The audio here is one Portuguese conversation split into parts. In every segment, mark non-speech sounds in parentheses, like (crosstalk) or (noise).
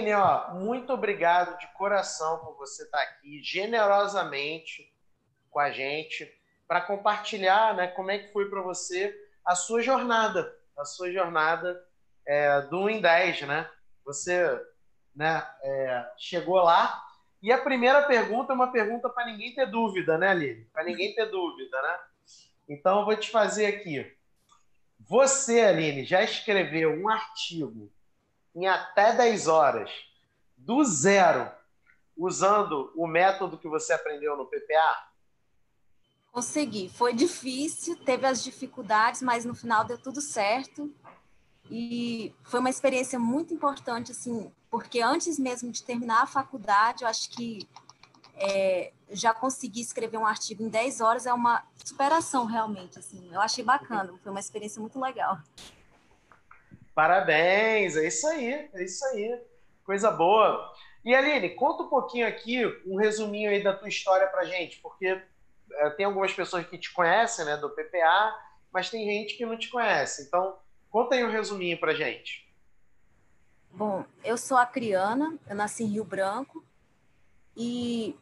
Aline, ó, muito obrigado de coração por você estar aqui generosamente com a gente para compartilhar, né, como é que foi para você a sua jornada, a sua jornada é, do 1 em 10, né? Você né, é, chegou lá e a primeira pergunta é uma pergunta para ninguém ter dúvida, né, Aline? Para ninguém ter dúvida, né? Então eu vou te fazer aqui. Você, Aline, já escreveu um artigo em até 10 horas, do zero, usando o método que você aprendeu no PPA? Consegui. Foi difícil, teve as dificuldades, mas no final deu tudo certo. E foi uma experiência muito importante, assim, porque antes mesmo de terminar a faculdade, eu acho que é, já consegui escrever um artigo em 10 horas, é uma superação realmente, assim. Eu achei bacana, foi uma experiência muito legal. Parabéns, é isso aí, é isso aí. Coisa boa. E Aline, conta um pouquinho aqui, um resuminho aí da tua história pra gente, porque é, tem algumas pessoas que te conhecem, né, do PPA, mas tem gente que não te conhece. Então, conta aí um resuminho pra gente. Bom, eu sou a Criana, eu nasci em Rio Branco e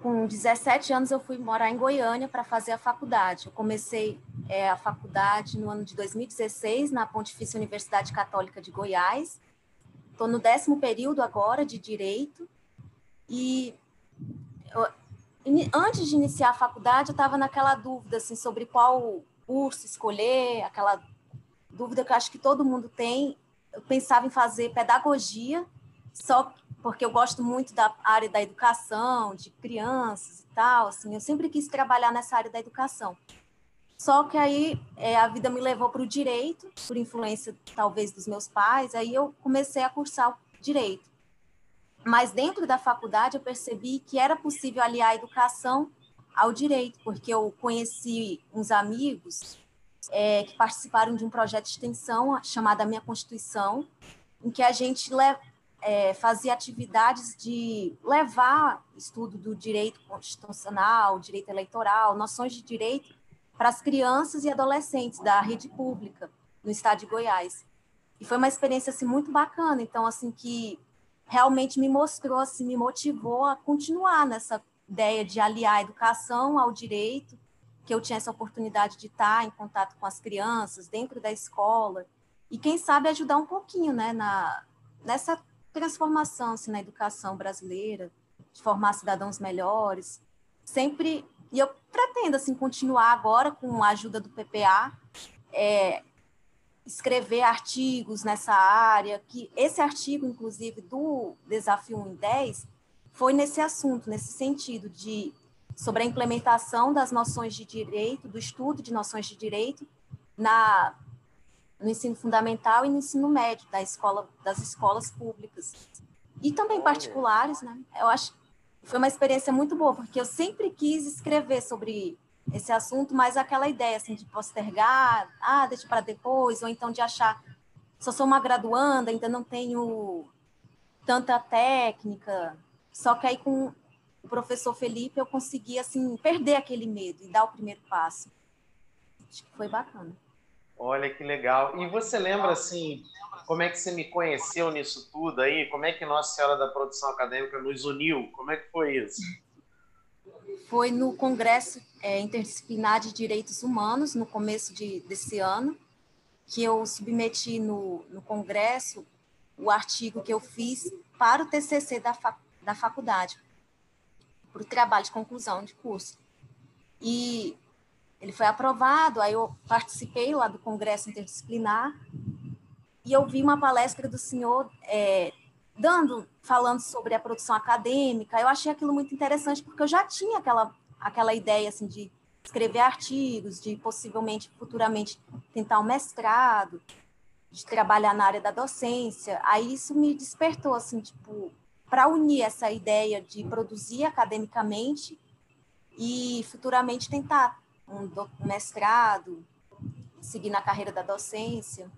com 17 anos eu fui morar em Goiânia para fazer a faculdade. Eu comecei é, a faculdade no ano de 2016 na Pontifícia Universidade Católica de Goiás. Estou no décimo período agora de Direito e eu, antes de iniciar a faculdade, eu estava naquela dúvida assim, sobre qual curso escolher, aquela dúvida que eu acho que todo mundo tem. Eu pensava em fazer pedagogia, só porque eu gosto muito da área da educação, de crianças e tal. Assim, eu sempre quis trabalhar nessa área da educação. Só que aí é, a vida me levou para o direito, por influência talvez dos meus pais, aí eu comecei a cursar o direito. Mas dentro da faculdade eu percebi que era possível aliar a educação ao direito, porque eu conheci uns amigos é, que participaram de um projeto de extensão chamado Minha Constituição, em que a gente é, fazia atividades de levar estudo do direito constitucional, direito eleitoral, noções de direito para as crianças e adolescentes da rede pública no estado de Goiás. E foi uma experiência assim muito bacana, então assim que realmente me mostrou, assim, me motivou a continuar nessa ideia de aliar a educação ao direito, que eu tinha essa oportunidade de estar em contato com as crianças dentro da escola e quem sabe ajudar um pouquinho, né, na nessa transformação assim, na educação brasileira, de formar cidadãos melhores, sempre e eu pretendo assim continuar agora com a ajuda do PPA, é, escrever artigos nessa área, que esse artigo, inclusive, do Desafio 1 em 10, foi nesse assunto, nesse sentido de sobre a implementação das noções de direito, do estudo de noções de direito na no ensino fundamental e no ensino médio da escola das escolas públicas e também particulares, né? Eu acho que foi uma experiência muito boa porque eu sempre quis escrever sobre esse assunto, mas aquela ideia assim de postergar, ah, deixa para depois, ou então de achar, só sou uma graduanda, ainda não tenho tanta técnica. Só que aí com o professor Felipe eu consegui assim perder aquele medo e dar o primeiro passo. Acho que foi bacana. Olha que legal. E você lembra assim, como é que você me conheceu nisso tudo aí? Como é que Nossa Senhora da Produção Acadêmica nos uniu? Como é que foi isso? foi no Congresso é, Interdisciplinar de Direitos Humanos, no começo de, desse ano, que eu submeti no, no Congresso o artigo que eu fiz para o TCC da, fac, da faculdade, para o trabalho de conclusão de curso. E ele foi aprovado, aí eu participei lá do Congresso Interdisciplinar e eu vi uma palestra do senhor é, dando, falando sobre a produção acadêmica, eu achei aquilo muito interessante, porque eu já tinha aquela, aquela ideia, assim, de escrever artigos, de possivelmente, futuramente, tentar um mestrado, de trabalhar na área da docência. Aí isso me despertou, assim, tipo, para unir essa ideia de produzir academicamente e futuramente tentar um mestrado, seguir na carreira da docência.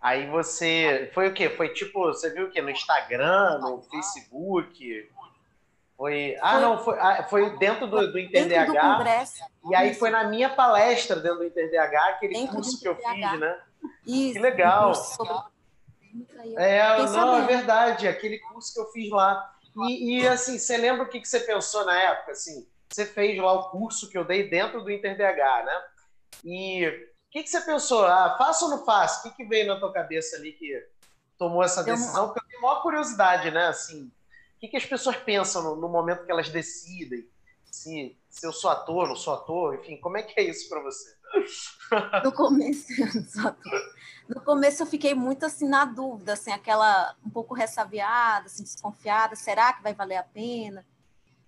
Aí você. Foi o quê? Foi tipo, você viu o quê? No Instagram, no Facebook? Foi. Ah, foi, não, foi, ah, foi dentro do, do InterDH. Do Congresso. E aí foi na minha palestra dentro do InterDH, aquele dentro curso que eu fiz, né? Isso, que legal. Sobre, É, não, sabendo. é verdade, aquele curso que eu fiz lá. E, e, assim, você lembra o que, que você pensou na época? Assim, você fez lá o curso que eu dei dentro do InterDH, né? E o que, que você pensou? Ah, faço ou não faço? O que, que veio na tua cabeça ali que tomou essa decisão? Porque eu tenho maior curiosidade, né? Assim, o que, que as pessoas pensam no, no momento que elas decidem? Se, se eu sou ator, não sou ator, enfim, como é que é isso para você? No começo, (laughs) no começo eu fiquei muito assim na dúvida, assim, aquela um pouco ressabiada, assim, desconfiada, será que vai valer a pena?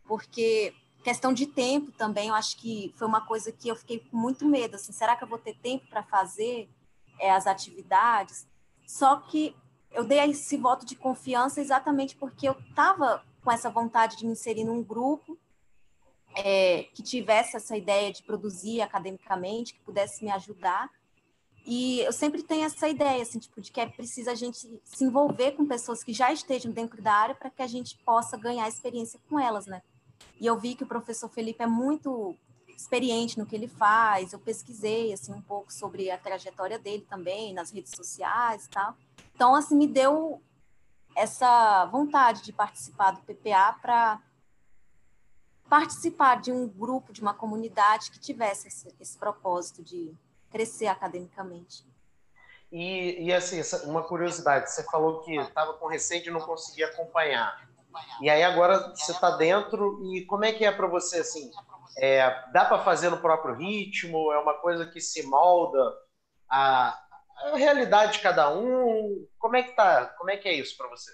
Porque questão de tempo também, eu acho que foi uma coisa que eu fiquei com muito medo, assim, será que eu vou ter tempo para fazer é, as atividades? Só que eu dei esse voto de confiança exatamente porque eu estava com essa vontade de me inserir num grupo é, que tivesse essa ideia de produzir academicamente, que pudesse me ajudar. E eu sempre tenho essa ideia, assim, tipo, de que é preciso a gente se envolver com pessoas que já estejam dentro da área para que a gente possa ganhar experiência com elas, né? E eu vi que o professor Felipe é muito experiente no que ele faz. Eu pesquisei assim um pouco sobre a trajetória dele também nas redes sociais tal. Então assim me deu essa vontade de participar do PPA para participar de um grupo, de uma comunidade que tivesse esse, esse propósito de crescer academicamente. E, e assim, uma curiosidade, você falou que estava com receio de não conseguir acompanhar. E aí agora você está dentro e como é que é para você assim? É, dá para fazer no próprio ritmo? É uma coisa que se molda a, a realidade de cada um? Como é que tá? Como é que é isso para você?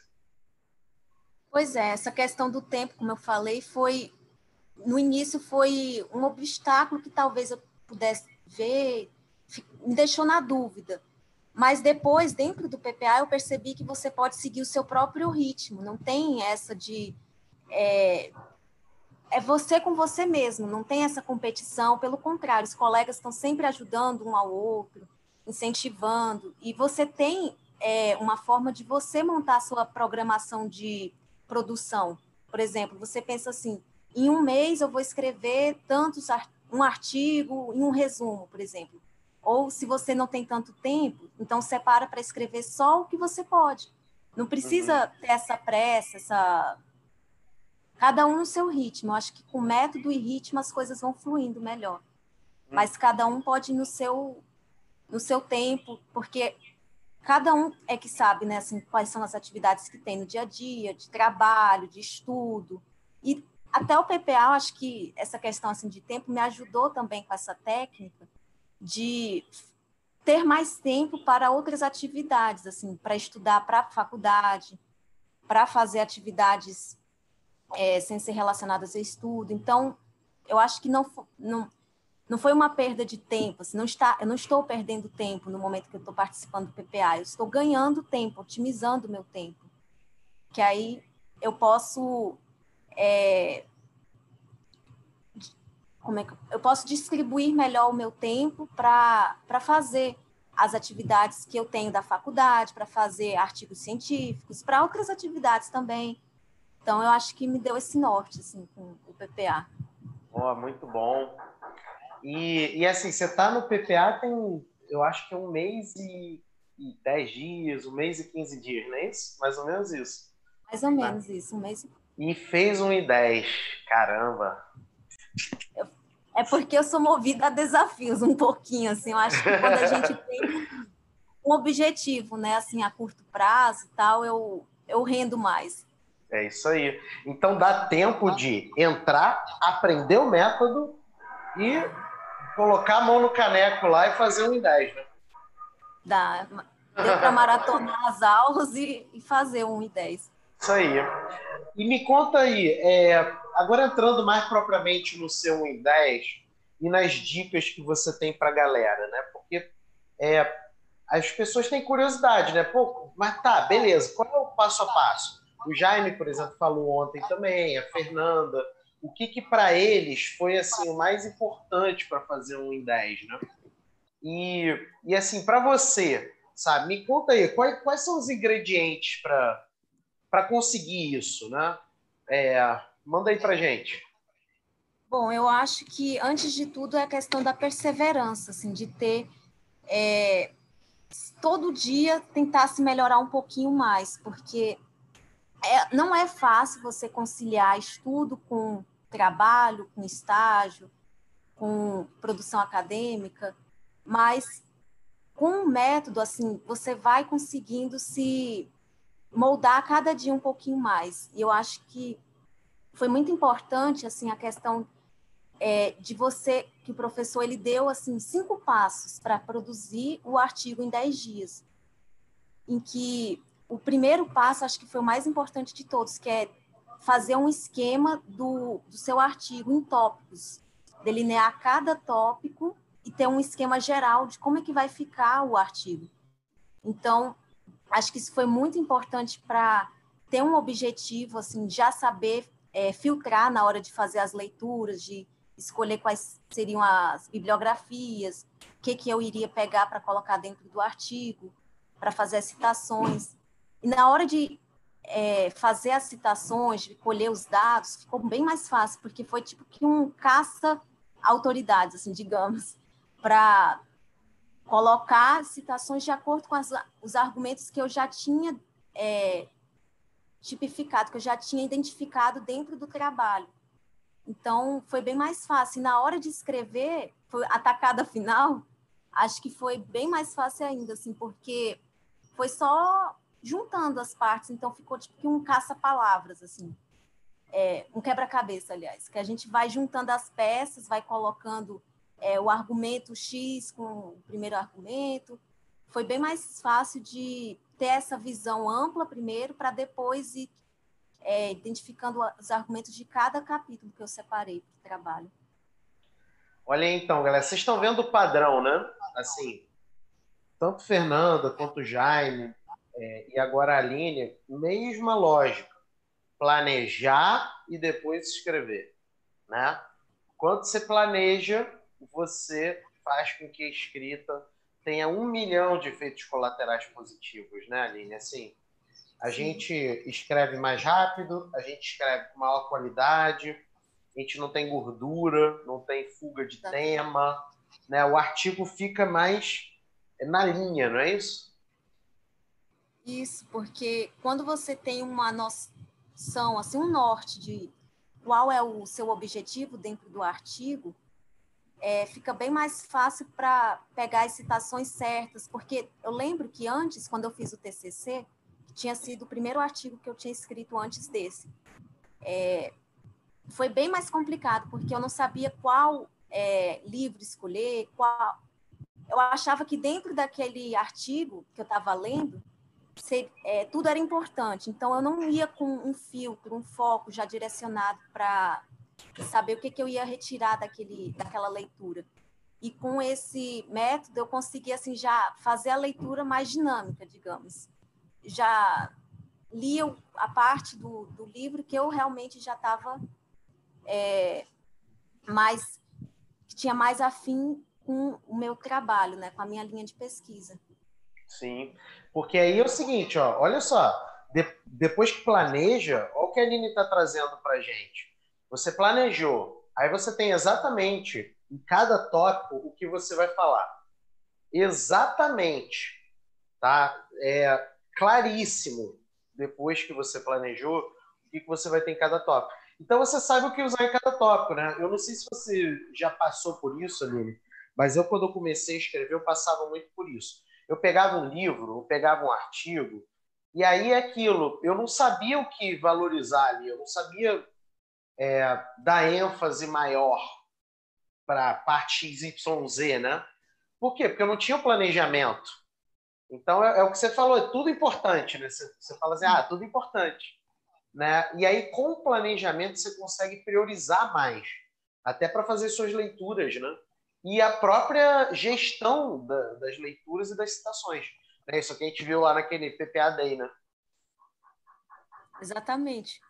Pois é, essa questão do tempo, como eu falei, foi no início foi um obstáculo que talvez eu pudesse ver, me deixou na dúvida. Mas depois, dentro do PPA, eu percebi que você pode seguir o seu próprio ritmo, não tem essa de. É, é você com você mesmo, não tem essa competição, pelo contrário, os colegas estão sempre ajudando um ao outro, incentivando, e você tem é, uma forma de você montar a sua programação de produção. Por exemplo, você pensa assim: em um mês eu vou escrever tantos um artigo em um resumo, por exemplo. Ou se você não tem tanto tempo, então separa para escrever só o que você pode. Não precisa uhum. ter essa pressa, essa cada um no seu ritmo. Eu acho que com método e ritmo as coisas vão fluindo melhor. Uhum. Mas cada um pode ir no seu no seu tempo, porque cada um é que sabe, né, assim, quais são as atividades que tem no dia a dia, de trabalho, de estudo. E até o PPA, eu acho que essa questão assim de tempo me ajudou também com essa técnica, de ter mais tempo para outras atividades, assim, para estudar para a faculdade, para fazer atividades é, sem ser relacionadas a estudo. Então, eu acho que não, não, não foi uma perda de tempo, assim, não está, eu não estou perdendo tempo no momento que eu estou participando do PPA, eu estou ganhando tempo, otimizando o meu tempo. Que aí eu posso é, como é que eu posso distribuir melhor o meu tempo para fazer as atividades que eu tenho da faculdade, para fazer artigos científicos, para outras atividades também. Então, eu acho que me deu esse norte, assim, com o PPA. Oh, muito bom. E, e assim, você está no PPA tem, eu acho que um mês e, e dez dias, um mês e quinze dias, não é isso? Mais ou menos isso. Mais ou menos ah. isso, um mês e... E fez um e dez, caramba. É porque eu sou movida a desafios um pouquinho, assim. Eu acho que quando a gente tem um objetivo, né, assim, a curto prazo e tal, eu, eu rendo mais. É isso aí. Então dá tempo de entrar, aprender o método e colocar a mão no caneco lá e fazer um em 10, né? Dá. Deu para maratonar as aulas e, e fazer um em 10. Isso aí. E me conta aí, é, agora entrando mais propriamente no seu 1 em 10 e nas dicas que você tem para a galera, né? Porque é, as pessoas têm curiosidade, né? Pô, mas tá, beleza, qual é o passo a passo? O Jaime, por exemplo, falou ontem também, a Fernanda. O que que para eles foi assim o mais importante para fazer um em 10, né? E, e assim, para você, sabe? Me conta aí, quais, quais são os ingredientes para para conseguir isso, né? É, manda aí para gente. Bom, eu acho que antes de tudo é a questão da perseverança, assim, de ter é, todo dia tentar se melhorar um pouquinho mais, porque é, não é fácil você conciliar estudo com trabalho, com estágio, com produção acadêmica, mas com o método, assim, você vai conseguindo se moldar cada dia um pouquinho mais. E eu acho que foi muito importante, assim, a questão é, de você, que o professor, ele deu, assim, cinco passos para produzir o artigo em dez dias. Em que o primeiro passo, acho que foi o mais importante de todos, que é fazer um esquema do, do seu artigo em tópicos, delinear cada tópico e ter um esquema geral de como é que vai ficar o artigo. Então, acho que isso foi muito importante para ter um objetivo, assim, já saber é, filtrar na hora de fazer as leituras, de escolher quais seriam as bibliografias, o que, que eu iria pegar para colocar dentro do artigo, para fazer as citações. E na hora de é, fazer as citações, de colher os dados, ficou bem mais fácil, porque foi tipo que um caça autoridades, assim, digamos, para colocar citações de acordo com as, os argumentos que eu já tinha é, tipificado, que eu já tinha identificado dentro do trabalho. Então, foi bem mais fácil. E na hora de escrever, foi a tacada final, acho que foi bem mais fácil ainda, assim, porque foi só juntando as partes, então ficou tipo que um caça-palavras, assim. É, um quebra-cabeça, aliás, que a gente vai juntando as peças, vai colocando é, o argumento X com o primeiro argumento. Foi bem mais fácil de ter essa visão ampla primeiro, para depois ir é, identificando os argumentos de cada capítulo que eu separei para o trabalho. Olha aí, então, galera, vocês estão vendo o padrão, né? Assim, tanto Fernanda quanto Jaime é, e agora a Aline, mesma lógica. Planejar e depois escrever, né? Quando você planeja, você faz com que a escrita tenha um milhão de efeitos colaterais positivos, né, Aline? Assim, a gente escreve mais rápido, a gente escreve com maior qualidade, a gente não tem gordura, não tem fuga de tá. tema, né? O artigo fica mais na linha, não é isso? Isso, porque quando você tem uma noção, assim, um norte de qual é o seu objetivo dentro do artigo, é, fica bem mais fácil para pegar as citações certas, porque eu lembro que antes, quando eu fiz o TCC, que tinha sido o primeiro artigo que eu tinha escrito antes desse, é, foi bem mais complicado, porque eu não sabia qual é, livro escolher, qual... Eu achava que dentro daquele artigo que eu estava lendo, ser, é, tudo era importante, então eu não ia com um filtro, um foco já direcionado para saber o que, que eu ia retirar daquele, daquela leitura. E com esse método eu consegui assim já fazer a leitura mais dinâmica, digamos. Já li a parte do, do livro que eu realmente já estava é, mais que tinha mais afim com o meu trabalho, né, com a minha linha de pesquisa. Sim, porque aí é o seguinte, ó, olha só, de, depois que planeja, olha o que a Aline está trazendo para gente. Você planejou, aí você tem exatamente em cada tópico o que você vai falar. Exatamente, tá? É claríssimo depois que você planejou o que você vai ter em cada tópico. Então você sabe o que usar em cada tópico, né? Eu não sei se você já passou por isso, Aline, mas eu quando eu comecei a escrever eu passava muito por isso. Eu pegava um livro, eu pegava um artigo, e aí é aquilo, eu não sabia o que valorizar ali, eu não sabia é, dar ênfase maior para a parte XYZ, né? Por quê? Porque eu não tinha o planejamento. Então, é, é, o que você falou, é tudo importante, né? Você, você fala assim, ah, tudo importante. Né? E aí, com o planejamento, você consegue priorizar mais, até para fazer suas leituras, né? E a própria gestão da, das leituras e das citações. Né? Isso que a gente viu lá naquele PPA Day, né? Exatamente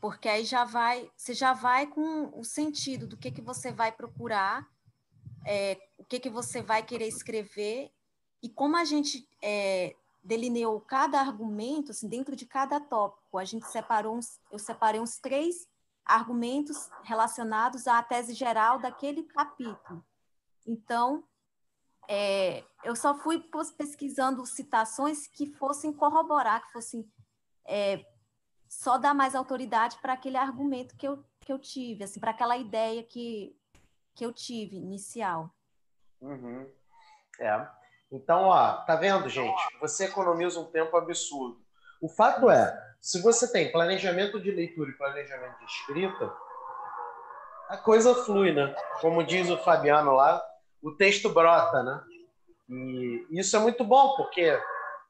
porque aí já vai, você já vai com o sentido do que, que você vai procurar, é, o que, que você vai querer escrever, e como a gente é, delineou cada argumento, assim, dentro de cada tópico, a gente separou uns, eu separei uns três argumentos relacionados à tese geral daquele capítulo. Então, é, eu só fui pesquisando citações que fossem corroborar, que fossem é, só dar mais autoridade para aquele argumento que eu, que eu tive, assim, para aquela ideia que, que eu tive inicial. Uhum. É. Então, ó, tá vendo, gente? Você economiza um tempo absurdo. O fato é, se você tem planejamento de leitura e planejamento de escrita, a coisa flui, né? Como diz o Fabiano lá, o texto brota, né? E isso é muito bom, porque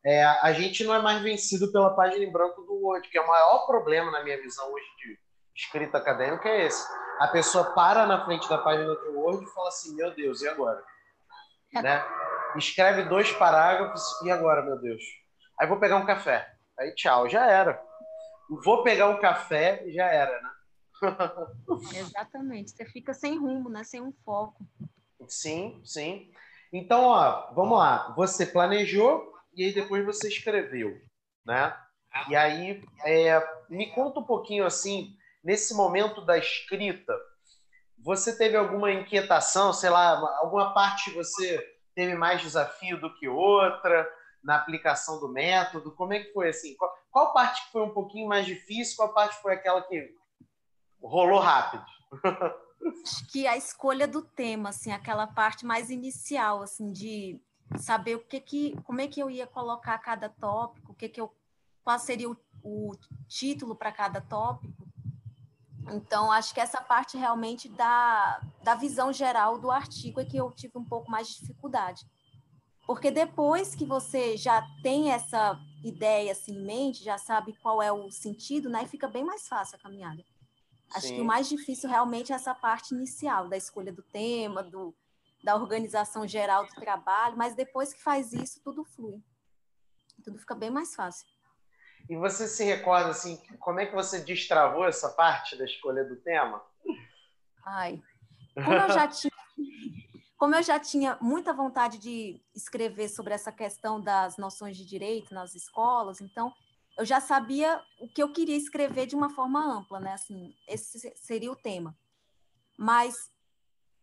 é, a gente não é mais vencido pela página em branco do Word, que é o maior problema, na minha visão, hoje de escrita acadêmica, é esse. A pessoa para na frente da página do Word e fala assim, meu Deus, e agora? né? Escreve dois parágrafos, e agora, meu Deus? Aí vou pegar um café. Aí tchau, já era. Vou pegar um café e já era, né? (laughs) Exatamente. Você fica sem rumo, né? Sem um foco. Sim, sim. Então, ó, vamos lá. Você planejou e aí depois você escreveu, né? E aí, é, me conta um pouquinho assim, nesse momento da escrita, você teve alguma inquietação, sei lá, alguma parte você teve mais desafio do que outra na aplicação do método? Como é que foi assim? Qual, qual parte que foi um pouquinho mais difícil? Qual parte foi aquela que rolou rápido? (laughs) Acho que a escolha do tema, assim, aquela parte mais inicial, assim, de saber o que que, como é que eu ia colocar cada tópico, o que que eu, qual seria o, o título para cada tópico. Então, acho que essa parte realmente da, da visão geral do artigo é que eu tive um pouco mais de dificuldade. Porque depois que você já tem essa ideia assim, em mente, já sabe qual é o sentido, né? fica bem mais fácil a caminhada. Acho Sim. que o mais difícil realmente é essa parte inicial, da escolha do tema, do, da organização geral do trabalho, mas depois que faz isso, tudo flui. Tudo fica bem mais fácil. E você se recorda, assim, como é que você destravou essa parte da escolha do tema? Ai, como eu já tinha, como eu já tinha muita vontade de escrever sobre essa questão das noções de direito nas escolas, então eu já sabia o que eu queria escrever de uma forma ampla, né? Assim, esse seria o tema. Mas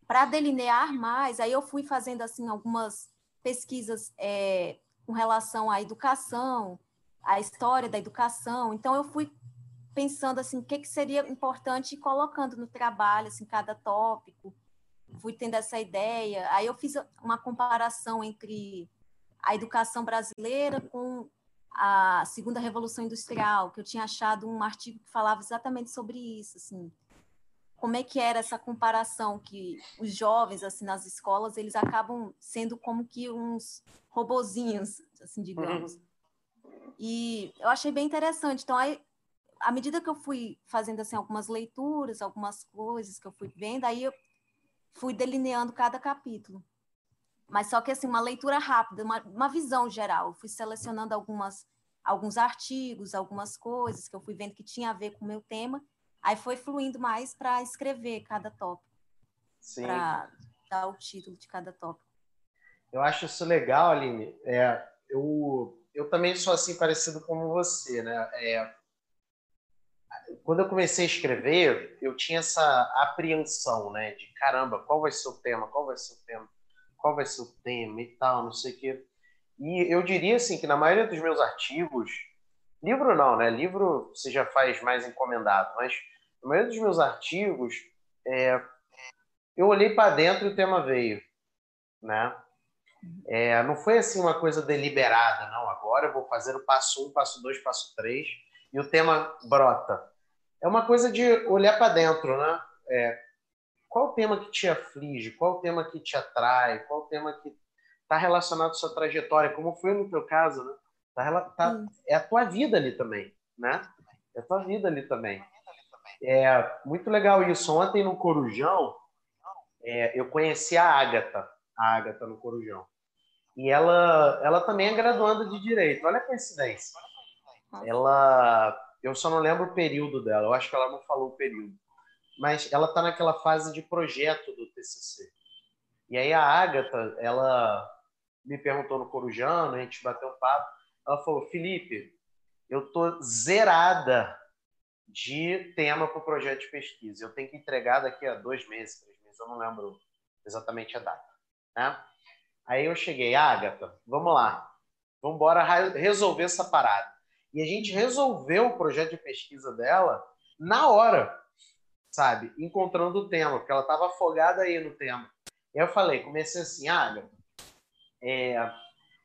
para delinear mais, aí eu fui fazendo assim algumas pesquisas é, com relação à educação, a história da educação. Então, eu fui pensando assim, o que, que seria importante e colocando no trabalho, assim, cada tópico. Fui tendo essa ideia. Aí eu fiz uma comparação entre a educação brasileira com a segunda revolução industrial, que eu tinha achado um artigo que falava exatamente sobre isso, assim. Como é que era essa comparação que os jovens assim nas escolas, eles acabam sendo como que uns robozinhos, assim, digamos. Uhum. E eu achei bem interessante. Então, aí, à medida que eu fui fazendo assim algumas leituras, algumas coisas que eu fui vendo, aí eu fui delineando cada capítulo. Mas só que assim, uma leitura rápida, uma, uma visão geral. Eu fui selecionando algumas alguns artigos, algumas coisas que eu fui vendo que tinha a ver com o meu tema. Aí foi fluindo mais para escrever cada tópico. Para dar o título de cada tópico. Eu acho isso legal, Aline. É, eu eu também sou assim parecido como você, né? É, quando eu comecei a escrever, eu tinha essa apreensão, né? De caramba, qual vai ser o tema? Qual vai ser o tema? Qual vai ser o tema e tal, não sei o quê. E eu diria assim que na maioria dos meus artigos, livro não, né? Livro você já faz mais encomendado, mas na maioria dos meus artigos, é, eu olhei para dentro e o tema veio, né? É, não foi assim uma coisa deliberada, não. Agora eu vou fazer o passo um, passo dois, passo três e o tema brota. É uma coisa de olhar para dentro, né? É, qual o tema que te aflige? Qual o tema que te atrai? Qual o tema que está relacionado à sua trajetória? Como foi no teu caso, né? Tá, tá, é a tua vida ali também, né? É a tua vida ali também. É muito legal isso. Ontem no Corujão, é, eu conheci a Ágata, a Ágata no Corujão. E ela, ela também é graduanda de Direito. Olha a coincidência. Ela, eu só não lembro o período dela. Eu acho que ela não falou o período. Mas ela está naquela fase de projeto do TCC. E aí a Agatha, ela me perguntou no Corujano, a gente bateu um papo. Ela falou, Felipe, eu tô zerada de tema para o projeto de pesquisa. Eu tenho que entregar daqui a dois meses, três meses, eu não lembro exatamente a data. Né? Aí eu cheguei, Agatha, vamos lá, vamos embora resolver essa parada. E a gente resolveu o projeto de pesquisa dela na hora, sabe? Encontrando o tema, porque ela estava afogada aí no tema. E eu falei, comecei assim, Agatha, é,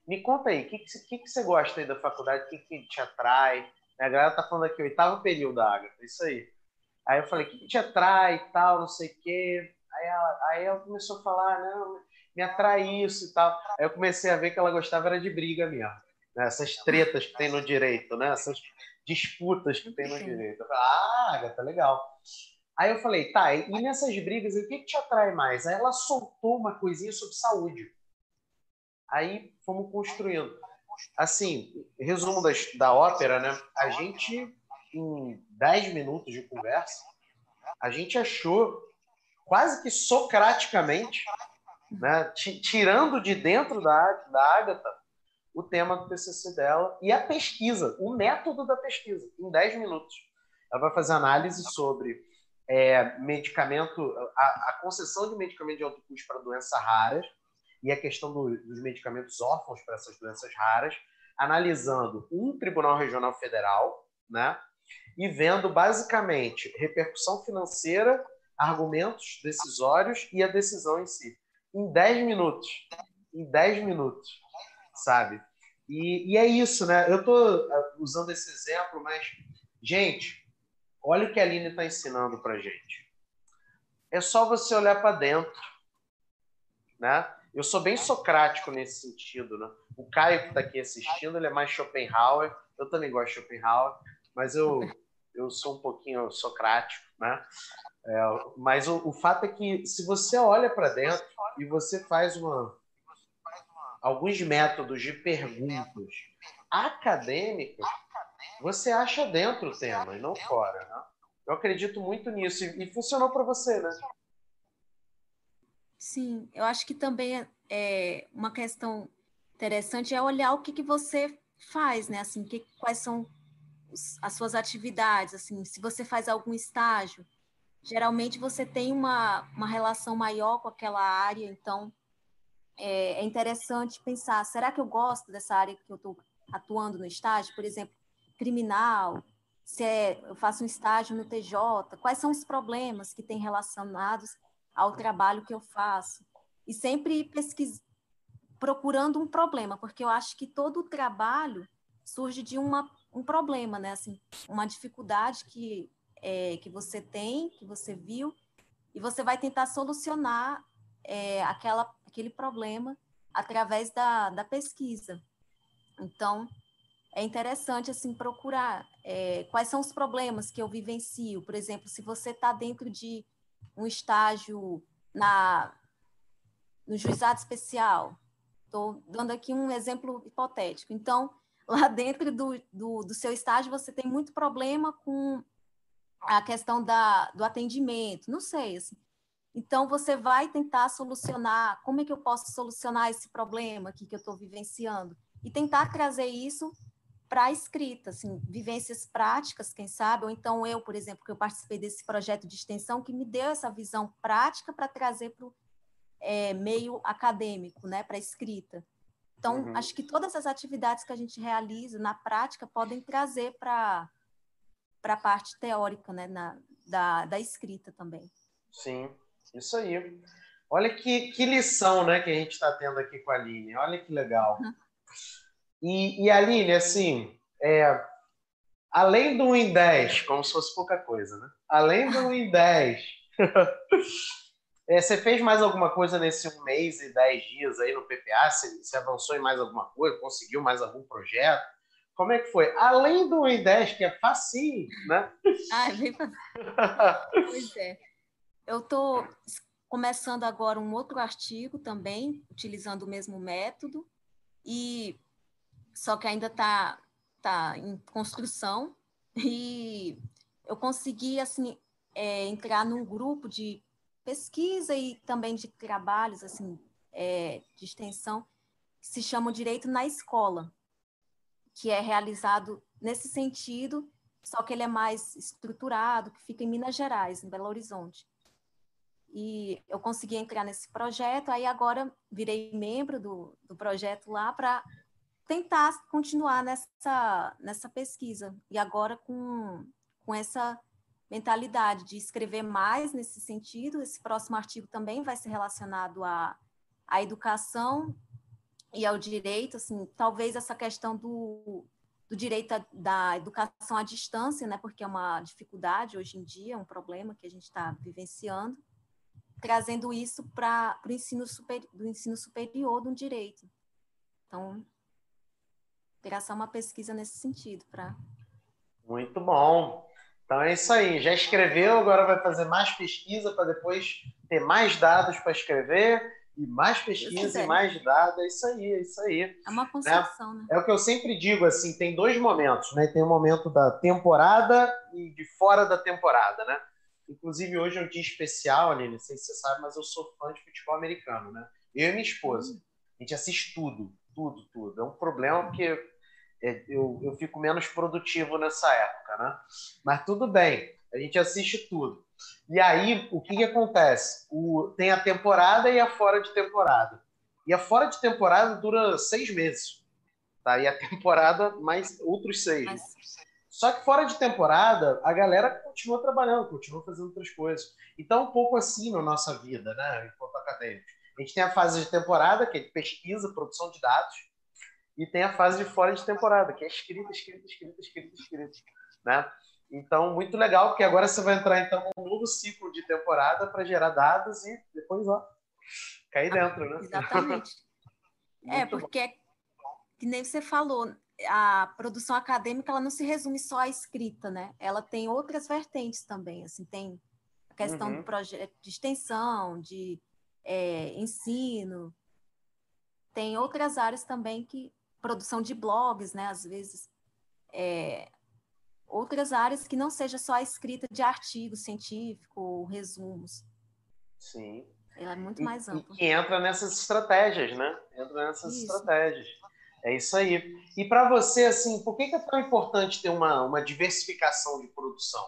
me conta aí, o que, que, que, você gosta aí da faculdade, o que, que te atrai? A galera tá falando aqui, oitavo período, Agatha, isso aí. Aí eu falei, o que, que te atrai e tal, não sei o quê. Aí ela, aí ela começou a falar, não, me atrai isso e tal. Aí eu comecei a ver que ela gostava era de briga mesmo. Né? Essas tretas que tem no direito, né? Essas disputas que tem no direito. Eu falei, ah, Agatha, legal. Aí eu falei, tá, e nessas brigas, o que, que te atrai mais? Aí ela soltou uma coisinha sobre saúde. Aí fomos construindo. Assim, resumo da, da ópera, né? A gente, em 10 minutos de conversa, a gente achou quase que socraticamente, né, tirando de dentro da, da Agatha o tema do TCC dela e a pesquisa, o método da pesquisa, em 10 minutos. Ela vai fazer análise sobre é, medicamento, a, a, concessão de medicamento de alto custo para doenças raras e a questão do, dos medicamentos órfãos para essas doenças raras, analisando um tribunal regional federal, né, e vendo basicamente repercussão financeira argumentos decisórios e a decisão em si. Em 10 minutos. Em 10 minutos, sabe? E, e é isso, né? Eu estou eh, usando esse exemplo, mas, gente, olha o que a Aline está ensinando para gente. É só você olhar para dentro, né? Eu sou bem socrático nesse sentido, né? O Caio que está aqui assistindo, ele é mais Schopenhauer. Eu também gosto de Schopenhauer, mas eu eu sou um pouquinho socrático, né? É, mas o, o, fato é que se você olha para dentro e você faz uma, alguns métodos de perguntas acadêmicas, você acha dentro o tema e não fora. Né? Eu acredito muito nisso e, funcionou para você, né? Sim, eu acho que também é uma questão interessante é olhar o que, que você faz, né? Assim, que, quais são as suas atividades, assim, se você faz algum estágio, geralmente você tem uma, uma relação maior com aquela área, então é, é interessante pensar, será que eu gosto dessa área que eu estou atuando no estágio? Por exemplo, criminal, se é, eu faço um estágio no TJ, quais são os problemas que têm relacionados ao trabalho que eu faço? E sempre pesquis, procurando um problema, porque eu acho que todo o trabalho surge de uma, um problema, né? Assim, uma dificuldade que é, que você tem, que você viu, e você vai tentar solucionar é, aquela, aquele problema através da, da pesquisa. Então, é interessante assim procurar é, quais são os problemas que eu vivencio. Por exemplo, se você está dentro de um estágio na no juizado especial, estou dando aqui um exemplo hipotético. Então, (laughs) lá dentro do, do, do seu estágio, você tem muito problema com a questão da, do atendimento, não sei. Assim. Então, você vai tentar solucionar, como é que eu posso solucionar esse problema aqui que eu estou vivenciando? E tentar trazer isso para a escrita, assim, vivências práticas, quem sabe, ou então eu, por exemplo, que eu participei desse projeto de extensão, que me deu essa visão prática para trazer para o é, meio acadêmico, né, para a escrita. Então, uhum. acho que todas as atividades que a gente realiza na prática podem trazer para para a parte teórica, né, na, da, da escrita também. Sim, isso aí. Olha que, que lição, né, que a gente está tendo aqui com a Aline. Olha que legal. Uhum. E, e Aline, assim, é, além do 1 em 10, como se fosse pouca coisa, né? Além do 1 em 10, é, você fez mais alguma coisa nesse um mês e 10 dias aí no PPA? Você, você avançou em mais alguma coisa? Conseguiu mais algum projeto? Como é que foi? Além do I10, que é facinho, né? (laughs) Ah, é bem fácil. pois é. Eu estou começando agora um outro artigo também, utilizando o mesmo método, e só que ainda está tá em construção, e eu consegui assim, é, entrar num grupo de pesquisa e também de trabalhos assim, é, de extensão, que se chama Direito na Escola que é realizado nesse sentido, só que ele é mais estruturado, que fica em Minas Gerais, em Belo Horizonte. e eu consegui entrar nesse projeto, aí agora virei membro do, do projeto lá para tentar continuar nessa, nessa pesquisa. E agora com, com essa mentalidade de escrever mais nesse sentido. Esse próximo artigo também vai ser relacionado à, à educação e ao direito, assim, talvez essa questão do, do direito a, da educação à distância, né, porque é uma dificuldade hoje em dia, um problema que a gente está vivenciando, trazendo isso para o ensino super, do ensino superior do direito. Então, só uma pesquisa nesse sentido para. Muito bom. Então é isso aí. Já escreveu, agora vai fazer mais pesquisa para depois ter mais dados para escrever e mais pesquisa e mais dados. É isso aí, é isso aí. É uma construção, né? né? É o que eu sempre digo, assim, tem dois momentos, né? Tem o momento da temporada e de fora da temporada, né? Inclusive, hoje é um dia especial, Aline, não sei se você sabe, mas eu sou fã de futebol americano, né? Eu e minha esposa. A gente assiste tudo, tudo, tudo. É um problema porque é, eu, eu fico menos produtivo nessa época, né? Mas tudo bem, a gente assiste tudo. E aí, o que, que acontece? O, tem a temporada e a fora de temporada. E a fora de temporada dura seis meses. Tá? E a (laughs) temporada mais outros seis. Só que fora de temporada, a galera continua trabalhando, continua fazendo outras coisas. Então, um pouco assim na nossa vida, né? Enquanto acadêmico. A gente tem a fase de temporada, que é de pesquisa, produção de dados e tem a fase de fora de temporada, que é escrita, escrita, escrita, escrita, escrita, né? Então, muito legal, porque agora você vai entrar então num novo ciclo de temporada para gerar dados e depois, ó, cair dentro, né? Exatamente. (laughs) é, porque, que nem você falou, a produção acadêmica ela não se resume só à escrita, né? Ela tem outras vertentes também, assim, tem a questão uhum. do projeto de extensão, de é, ensino, tem outras áreas também que produção de blogs, né? Às vezes, é, outras áreas que não seja só a escrita de artigos científicos ou resumos. Sim. Ela é muito mais ampla. E, que entra nessas estratégias, né? Entra nessas isso. estratégias. É isso aí. E para você, assim, por que é tão importante ter uma, uma diversificação de produção?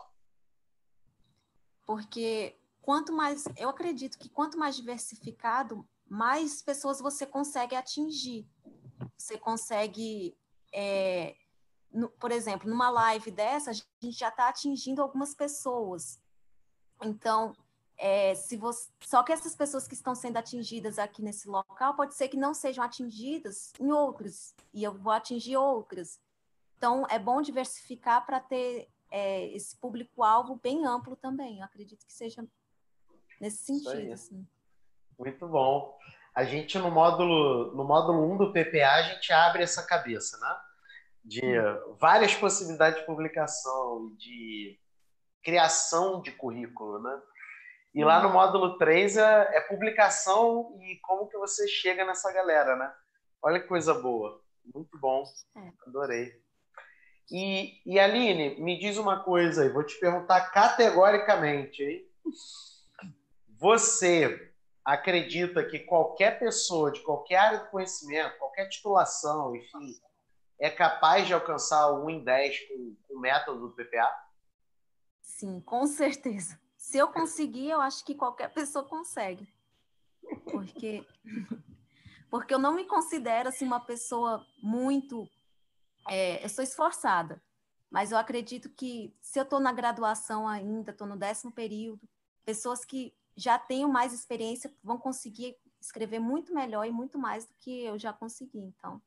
Porque quanto mais, eu acredito que quanto mais diversificado, mais pessoas você consegue atingir você consegue, é, no, por exemplo, numa live dessa, a gente já está atingindo algumas pessoas. Então, é, se você, só que essas pessoas que estão sendo atingidas aqui nesse local, pode ser que não sejam atingidas em outros, e eu vou atingir outras. Então, é bom diversificar para ter é, esse público-alvo bem amplo também. Eu acredito que seja nesse sentido. Assim. Muito bom a gente no módulo no módulo 1 do PPA a gente abre essa cabeça, né? De várias possibilidades de publicação, de criação de currículo, né? E lá no módulo 3 é, é publicação e como que você chega nessa galera, né? Olha que coisa boa. Muito bom. É. Adorei. E, e Aline, me diz uma coisa aí, vou te perguntar categoricamente, hein? Você acredita que qualquer pessoa de qualquer área de conhecimento, qualquer titulação, enfim, é capaz de alcançar o 1 em 10 com, com o método do PPA? Sim, com certeza. Se eu conseguir, eu acho que qualquer pessoa consegue. Porque, (laughs) porque eu não me considero assim, uma pessoa muito. É, eu sou esforçada, mas eu acredito que se eu estou na graduação ainda, estou no décimo período, pessoas que já tenho mais experiência, vão conseguir escrever muito melhor e muito mais do que eu já consegui. Então,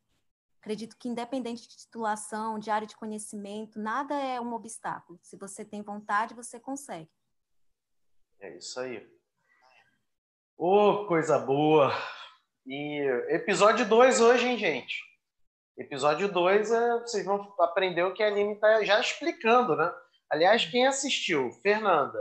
acredito que independente de titulação, de área de conhecimento, nada é um obstáculo. Se você tem vontade, você consegue. É isso aí. Ô, oh, coisa boa! E episódio 2 hoje, hein, gente? Episódio 2, é, vocês vão aprender o que a Aline está já explicando, né? Aliás, quem assistiu, Fernanda,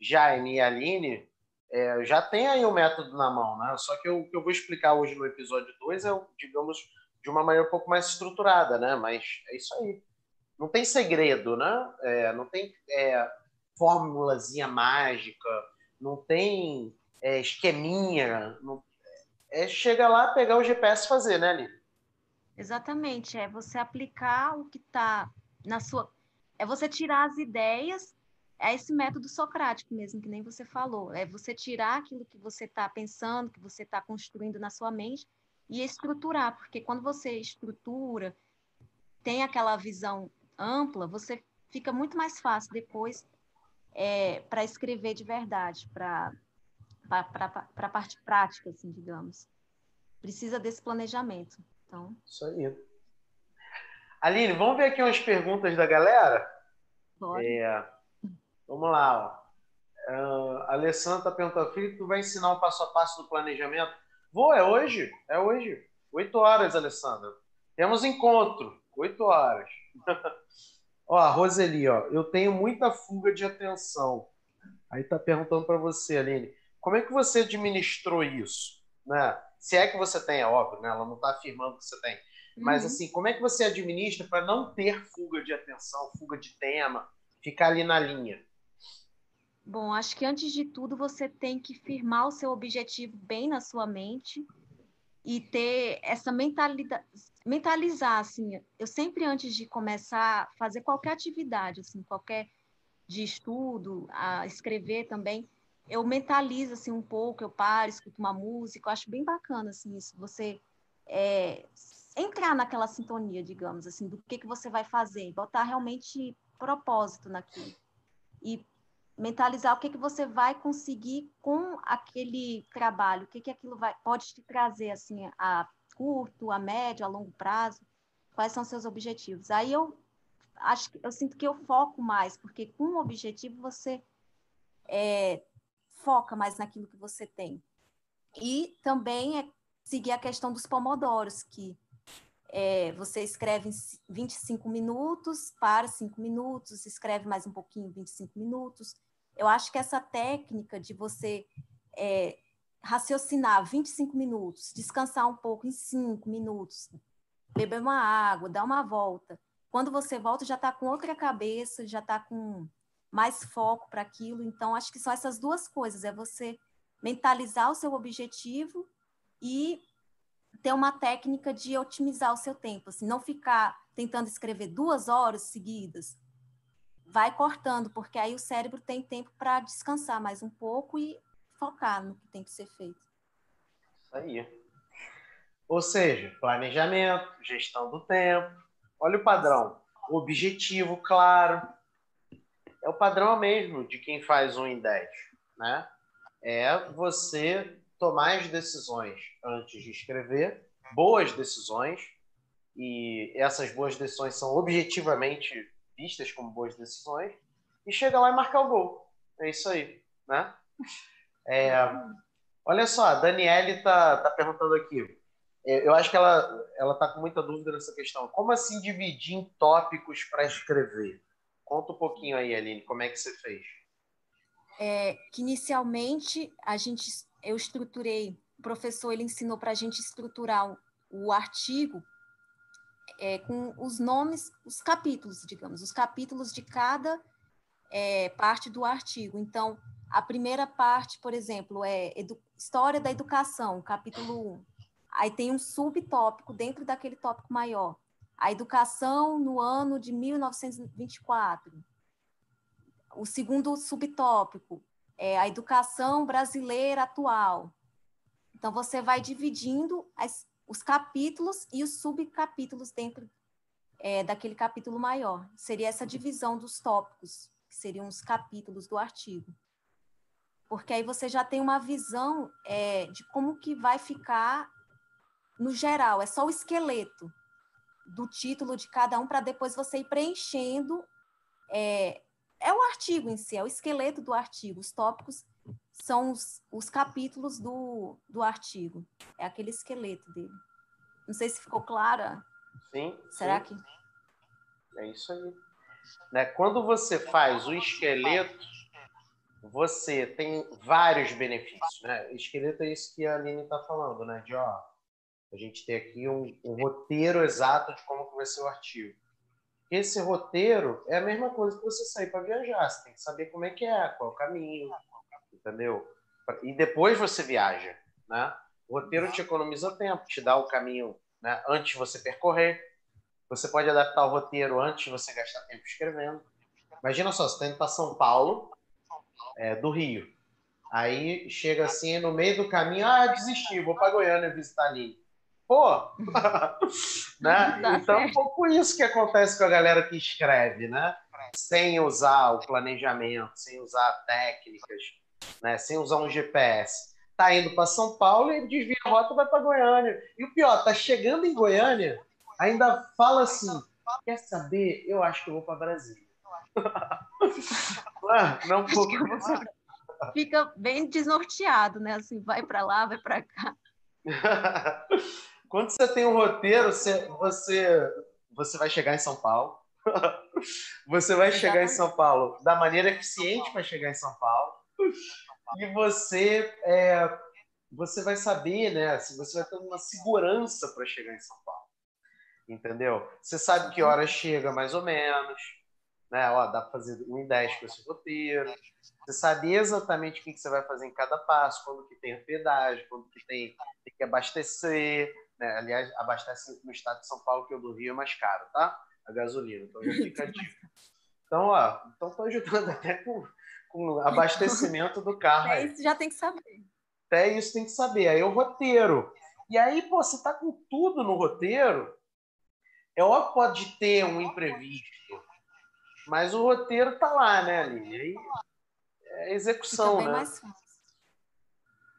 Jaime e Aline, é, já tem aí o método na mão, né? Só que o que eu vou explicar hoje no episódio 2 é, digamos, de uma maneira um pouco mais estruturada, né? Mas é isso aí. Não tem segredo, né? É, não tem é, fórmulazinha mágica, não tem é, esqueminha. Não, é chegar lá, pegar o GPS e fazer, né, Lili? Exatamente. É você aplicar o que está na sua. É você tirar as ideias é esse método socrático mesmo, que nem você falou. É você tirar aquilo que você está pensando, que você está construindo na sua mente e estruturar, porque quando você estrutura, tem aquela visão ampla, você fica muito mais fácil depois é, para escrever de verdade, para a parte prática, assim, digamos. Precisa desse planejamento. Então... Isso aí. Aline, vamos ver aqui umas perguntas da galera? Pode. É, vamos lá. Ó. Uh, a Alessandra está perguntando, Felipe, tu vai ensinar o passo a passo do planejamento? Vou, é hoje. É hoje. Oito horas, Alessandra. Temos encontro. Oito horas. (laughs) ó, a Roseli, ó. Eu tenho muita fuga de atenção. Aí tá perguntando para você, Aline. Como é que você administrou isso? Né? Se é que você tem, é óbvio, né? Ela não está afirmando que você tem. Mas, uhum. assim, como é que você administra para não ter fuga de atenção, fuga de tema, ficar ali na linha? Bom, acho que antes de tudo você tem que firmar o seu objetivo bem na sua mente e ter essa mentalidade, mentalizar, assim, eu sempre antes de começar a fazer qualquer atividade, assim, qualquer de estudo, a escrever também, eu mentalizo, assim, um pouco, eu paro, escuto uma música, eu acho bem bacana, assim, isso, você é, entrar naquela sintonia, digamos, assim, do que, que você vai fazer, botar realmente propósito naquilo. E mentalizar o que, que você vai conseguir com aquele trabalho, o que, que aquilo vai, pode te trazer assim a curto, a médio, a longo prazo, quais são seus objetivos. Aí eu acho eu sinto que eu foco mais, porque com o objetivo você é, foca mais naquilo que você tem. E também é seguir a questão dos pomodoros, que é, você escreve em 25 minutos, para 5 minutos, escreve mais um pouquinho, 25 minutos, eu acho que essa técnica de você é, raciocinar 25 minutos, descansar um pouco em 5 minutos, beber uma água, dar uma volta. Quando você volta, já está com outra cabeça, já está com mais foco para aquilo. Então, acho que são essas duas coisas: é você mentalizar o seu objetivo e ter uma técnica de otimizar o seu tempo, assim, não ficar tentando escrever duas horas seguidas, vai cortando, porque aí o cérebro tem tempo para descansar mais um pouco e focar no que tem que ser feito. Isso aí. Ou seja, planejamento, gestão do tempo. Olha o padrão. objetivo claro. É o padrão mesmo de quem faz um em 10, né? É você tomar as decisões antes de escrever, boas decisões, e essas boas decisões são objetivamente vistas como boas decisões, e chega lá e marcar o gol. É isso aí, né? É, olha só, a Daniele tá, tá perguntando aqui. É, eu acho que ela ela tá com muita dúvida nessa questão. Como assim dividir em tópicos para escrever? Conta um pouquinho aí, Aline, como é que você fez? É, que inicialmente a gente eu estruturei, o professor ele ensinou para a gente estruturar o, o artigo é, com os nomes, os capítulos, digamos, os capítulos de cada é, parte do artigo. Então, a primeira parte, por exemplo, é História da Educação, capítulo 1. Aí tem um subtópico dentro daquele tópico maior. A educação no ano de 1924. O segundo subtópico é a educação brasileira atual. Então, você vai dividindo as, os capítulos e os subcapítulos dentro é, daquele capítulo maior. Seria essa divisão dos tópicos, que seriam os capítulos do artigo. Porque aí você já tem uma visão é, de como que vai ficar no geral. É só o esqueleto do título de cada um para depois você ir preenchendo. É, é o artigo em si, é o esqueleto do artigo. Os tópicos são os, os capítulos do, do artigo. É aquele esqueleto dele. Não sei se ficou clara. Sim. Será sim. que. É isso aí. Né? Quando você faz o esqueleto, você tem vários benefícios. Né? O esqueleto é isso que a Aline está falando, né? De ó, a gente tem aqui um, um roteiro exato de como vai ser o artigo. Esse roteiro é a mesma coisa que você sair para viajar. Você tem que saber como é que é, qual é o caminho, entendeu? E depois você viaja, né? O roteiro te economiza tempo, te dá o caminho né, antes de você percorrer. Você pode adaptar o roteiro antes de você gastar tempo escrevendo. Imagina só, você está indo para São Paulo, é, do Rio. Aí chega assim, no meio do caminho, ah, desisti, vou para Goiânia visitar ali. Pô! (laughs) né? Então, é um pouco isso que acontece com a galera que escreve, né? Sem usar o planejamento, sem usar técnicas, né? sem usar um GPS. Tá indo para São Paulo e desvia a rota vai para Goiânia. E o pior, tá chegando em Goiânia, ainda fala assim: quer saber? Eu acho que eu vou para Brasília. (laughs) não, não Fica bem desnorteado, né? Assim, vai para lá, vai para cá. (laughs) Quando você tem um roteiro, você, você, você vai chegar em São Paulo. (laughs) você vai chegar em São Paulo da maneira eficiente para chegar em São Paulo. E você, é, você vai saber, né? Assim, você vai ter uma segurança para chegar em São Paulo. Entendeu? Você sabe que hora chega, mais ou menos. Né? Ó, dá para fazer um em 10 com esse roteiro. Você sabe exatamente o que você vai fazer em cada passo, quando que tem pedágio, quando que tem, tem que abastecer, né? Aliás, abastece no estado de São Paulo, que o do Rio é mais caro, tá? A gasolina. Então já fica. (laughs) Então, ó, então tô ajudando até com, (laughs) abastecimento do carro. É isso já tem que saber. Até isso tem que saber. Aí o roteiro. E aí, pô, você tá com tudo no roteiro. É óbvio que pode ter um imprevisto, mas o roteiro tá lá, né, Aline? Aí é execução, né? Mais fácil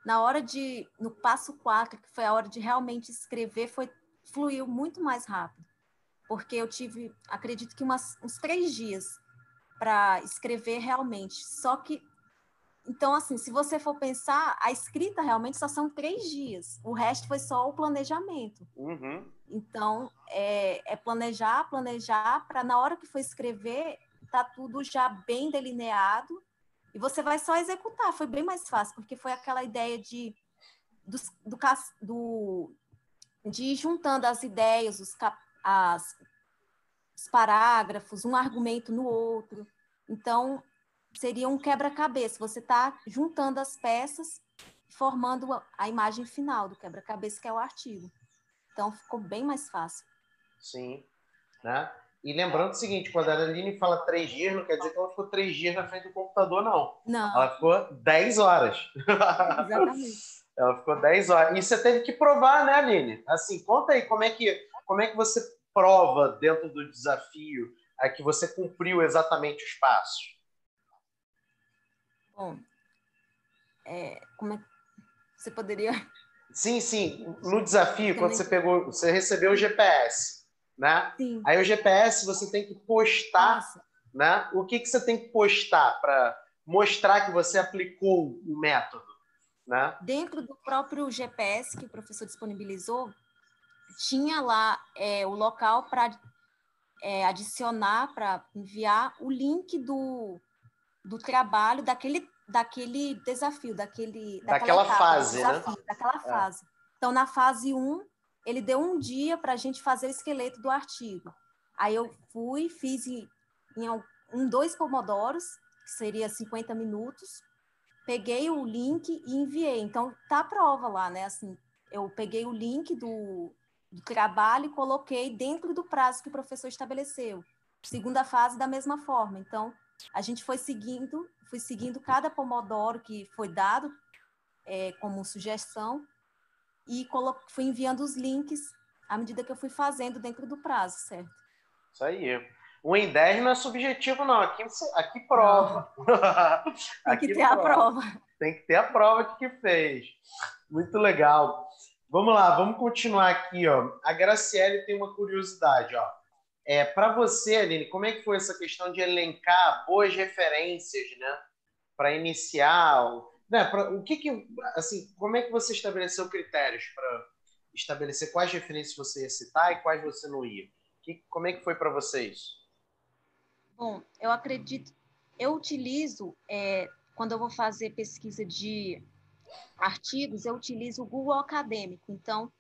na hora de, no passo 4, que foi a hora de realmente escrever, foi fluiu muito mais rápido. Porque eu tive, acredito que umas, uns três dias para escrever realmente. Só que, então, assim, se você for pensar, a escrita realmente só são três dias. O resto foi só o planejamento. Uhum. Então, é, é planejar, planejar, para na hora que for escrever, tá tudo já bem delineado e você vai só executar. Foi bem mais fácil, porque foi aquela ideia de, do, do, do de ir juntando as ideias, os, as, os parágrafos, um argumento no outro. Então, seria um quebra-cabeça. Você está juntando as peças, formando a, imagem final do quebra-cabeça, que é o artigo. Então, ficou bem mais fácil. Sim. Né? E lembrando o seguinte, quando a Aline fala três dias, não quer dizer que ela ficou três dias na frente do computador, não. Não. Ela ficou dez horas. (laughs) Exatamente. ela ficou dez horas. E você teve que provar, né, Aline? Assim, conta aí como é que, como é que você prova dentro do desafio a que você cumpriu exatamente os passos. Bom, é, como é, você poderia... (laughs) Sim, sim. No desafio, quando você pegou, você recebeu o GPS né? Sim. Aí o GPS você tem que postar, Nossa. né? O que, que você tem que postar para mostrar que você aplicou o método, né? Dentro do próprio GPS que o professor disponibilizou, tinha lá é, o local para é, adicionar, para enviar o link do, do trabalho daquele, daquele desafio, daquele, daquela, daquela etapa, fase, desafio, né? Daquela é. fase. Então, na fase 1, ele deu um dia para a gente fazer o esqueleto do artigo. Aí eu fui, fiz em, em um, dois pomodoros, que seria 50 minutos, peguei o link e enviei. Então, tá a prova lá, né? Assim, eu peguei o link do, do trabalho e coloquei dentro do prazo que o professor estabeleceu. Segunda fase, da mesma forma. Então, a gente foi seguindo, fui seguindo cada pomodoro que foi dado é, como sugestão e fui enviando os links à medida que eu fui fazendo dentro do prazo, certo? Isso aí. O em 10 não é subjetivo, não. Aqui, aqui prova. (laughs) Tem que ter prova. a prova. Tem que ter a prova que fez. Muito legal. Vamos lá, vamos continuar aqui. Ó. A Graciele tem uma curiosidade. Ó. É, Para você, Aline, como é que foi essa questão de elencar boas referências né? para iniciar né, pra, o que, que assim, como é que você estabeleceu critérios para estabelecer quais referências você ia citar e quais você não ia? Que, como é que foi para vocês? Bom, eu acredito, eu utilizo é, quando eu vou fazer pesquisa de artigos, eu utilizo o Google Acadêmico. Então,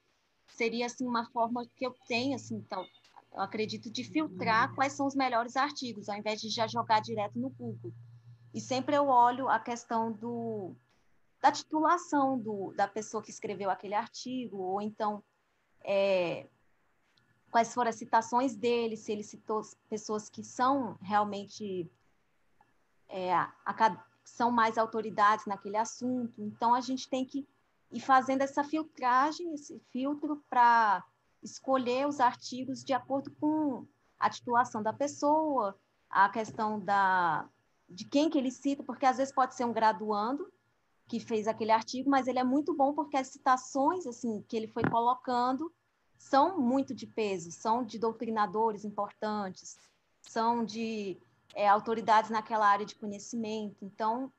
seria assim uma forma que eu tenho, assim, então, eu acredito de filtrar quais são os melhores artigos, ao invés de já jogar direto no Google. E sempre eu olho a questão do, da titulação do, da pessoa que escreveu aquele artigo, ou então é, quais foram as citações dele, se ele citou pessoas que são realmente é, são mais autoridades naquele assunto. Então, a gente tem que ir fazendo essa filtragem, esse filtro para escolher os artigos de acordo com a titulação da pessoa, a questão da, de quem que ele cita, porque às vezes pode ser um graduando que fez aquele artigo, mas ele é muito bom porque as citações assim que ele foi colocando são muito de peso, são de doutrinadores importantes, são de é, autoridades naquela área de conhecimento. Então,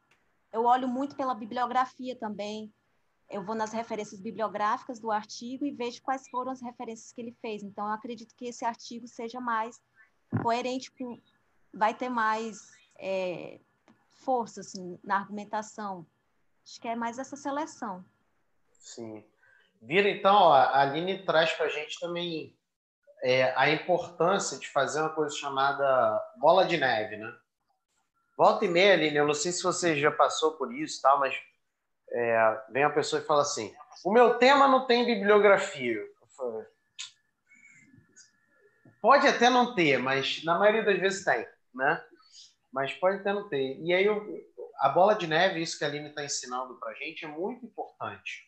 eu olho muito pela bibliografia também. Eu vou nas referências bibliográficas do artigo e vejo quais foram as referências que ele fez. Então, eu acredito que esse artigo seja mais coerente com, vai ter mais é, força assim, na argumentação. Acho que é mais essa seleção. Sim. Vira, então, ó, a Aline traz para a gente também é, a importância de fazer uma coisa chamada bola de neve, né? Volta e meia, Aline, eu não sei se você já passou por isso, tal, mas é, vem a pessoa e fala assim: o meu tema não tem bibliografia. Pode até não ter, mas na maioria das vezes tem, né? Mas pode até não ter. E aí eu, a bola de neve, isso que a Aline está ensinando para gente, é muito importante,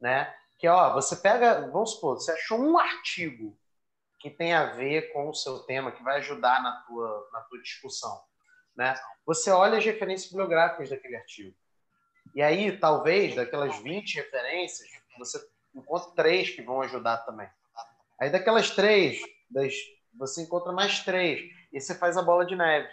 né? que ó, você pega, vamos supor, você achou um artigo que tem a ver com o seu tema, que vai ajudar na tua, na tua discussão, né? Você olha as referências bibliográficas daquele artigo. E aí, talvez, daquelas 20 referências, você encontra três que vão ajudar também. Aí, daquelas três, das, você encontra mais três. E você faz a bola de neve,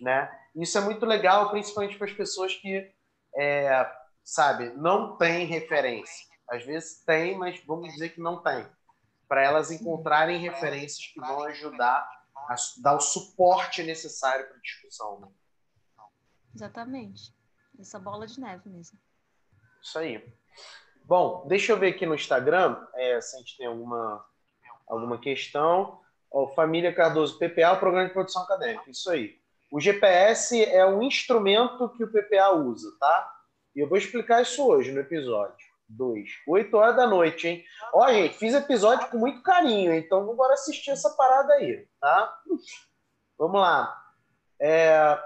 né? Isso é muito legal, principalmente para as pessoas que, é, sabe, não têm referência. Às vezes tem, mas vamos dizer que não tem. Para elas encontrarem referências que vão ajudar a dar o suporte necessário para a discussão. Né? Exatamente. Essa bola de neve mesmo. Isso aí. Bom, deixa eu ver aqui no Instagram é, se a gente tem alguma, alguma questão. Ó, Família Cardoso, PPA, o Programa de Produção Acadêmica. Isso aí. O GPS é um instrumento que o PPA usa, tá? E eu vou explicar isso hoje no episódio. 2. 8 horas da noite, hein? Ó, gente, fiz episódio com muito carinho, então vamos assistir essa parada aí, tá? Vamos lá. É...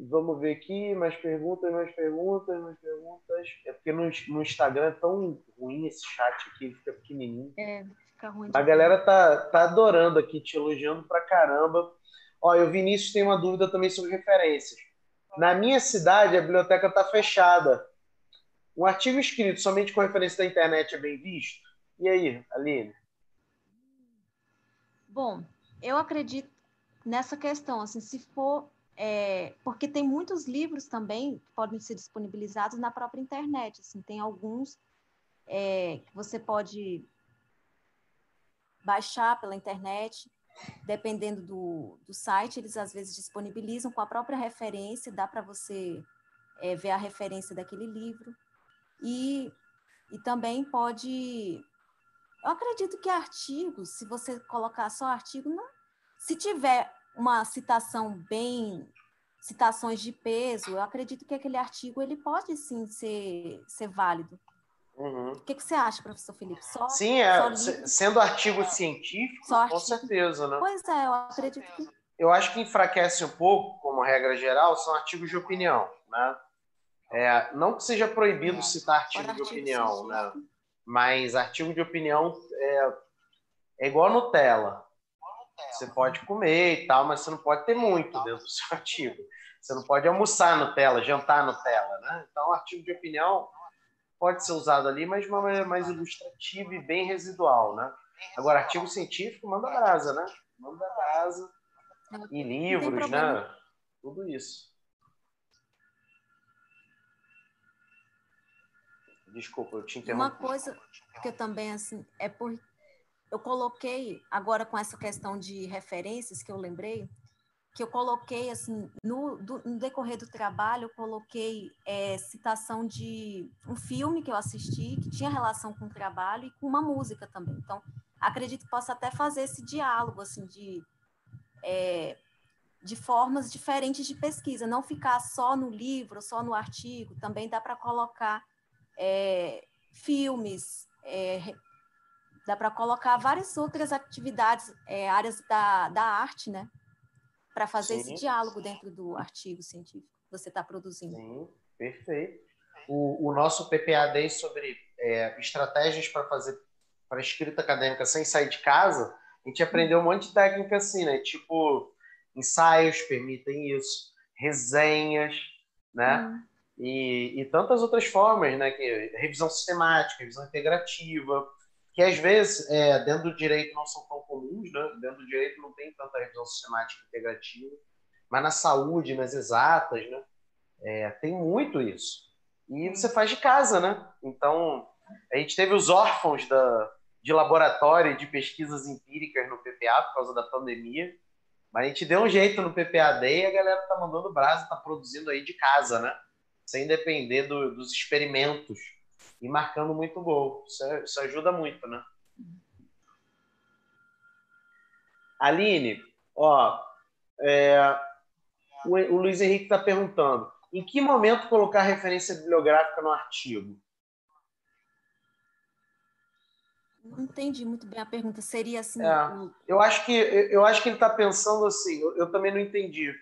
Vamos ver aqui, mais perguntas, mais perguntas, mais perguntas. É porque no, no Instagram é tão ruim esse chat aqui, fica pequenininho. É, fica ruim. A galera tá, tá adorando aqui, te elogiando pra caramba. Ó, e o Vinícius tem uma dúvida também sobre referências. Na minha cidade, a biblioteca tá fechada. Um artigo escrito somente com referência da internet é bem visto? E aí, Aline? Bom, eu acredito nessa questão, assim, se for é, porque tem muitos livros também que podem ser disponibilizados na própria internet. Assim, tem alguns é, que você pode baixar pela internet, dependendo do, do site, eles às vezes disponibilizam com a própria referência, dá para você é, ver a referência daquele livro. E, e também pode. Eu acredito que artigos, se você colocar só artigo, não, se tiver uma citação bem citações de peso, eu acredito que aquele artigo ele pode sim ser, ser válido. Uhum. O que, que, você acha, professor Felipe? Só, sim, é, só sendo artigo científico, só artigo. com certeza, né? Pois é, eu acredito que. Eu acho que enfraquece um pouco, como regra geral, são artigos de opinião, né? É, não que seja proibido é. citar artigo de opinião, né? mas artigo de opinião é, é igual Nutella. Você pode comer e tal, mas você não pode ter muito dentro do seu (laughs) artigo. Você não pode almoçar Nutella, jantar Nutella, né? Então, artigo de opinião pode ser usado ali, mas de uma maneira mais ilustrativa e bem residual, né? Agora, artigo científico, manda brasa, né? Manda brasa. E livros, né? Tudo isso. Desculpa, eu te interrompi. Uma coisa que eu também, assim, é por... Eu coloquei, agora com essa questão de referências que eu lembrei, que eu coloquei, assim, no, do, no decorrer do trabalho, eu coloquei é, citação de um filme que eu assisti, que tinha relação com o trabalho e com uma música também. Então, acredito que possa até fazer esse diálogo, assim, de... É, de formas diferentes de pesquisa, não ficar só no livro, só no artigo, também dá para colocar é, filmes, é, dá para colocar várias outras atividades, é, áreas da, da arte, né? para fazer Sim. esse diálogo dentro do artigo científico que você está produzindo. Sim, perfeito. O, o nosso PPAD sobre é, estratégias para fazer para escrita acadêmica sem sair de casa, a gente aprendeu um monte de técnica assim, né? Tipo, ensaios permitem isso, resenhas, né? Hum. E, e, tantas outras formas, né? Que, revisão sistemática, revisão integrativa, que às vezes é, dentro do direito não são tão comuns, né? Dentro do direito não tem tanta revisão sistemática integrativa, mas na saúde, nas exatas, né? É, tem muito isso. E você faz de casa, né? Então, a gente teve os órfãos da, de laboratório de pesquisas empíricas no PPA por causa da pandemia. Mas a gente deu um jeito no PPAD e a galera tá mandando brasa, tá produzindo aí de casa, né? Sem depender do, dos experimentos e marcando muito gol. Isso, é, isso ajuda muito, né? Aline, ó, é, o, o Luiz Henrique está perguntando: em que momento colocar referência bibliográfica no artigo? Não entendi muito bem a pergunta. Seria assim. É, eu acho que eu acho que ele está pensando assim. Eu, eu, também não entendi,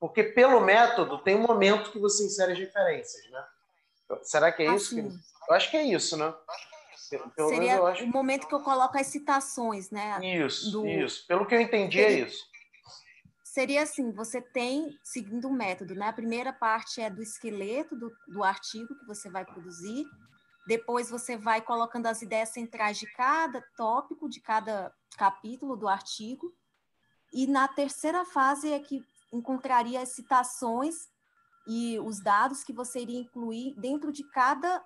porque pelo método tem um momento que você insere as referências, né? Será que é isso? Que... Eu acho que é isso, né? Pelo Seria acho... o momento que eu coloco as citações, né? Isso, do... isso. Pelo que eu entendi é Seria... é isso. Seria assim, você tem, seguindo um método, né? A primeira parte é do esqueleto do, do artigo que você vai produzir, depois você vai colocando as ideias centrais de cada tópico, de cada capítulo do artigo. E na terceira fase é que encontraria as citações e os dados que você iria incluir dentro de cada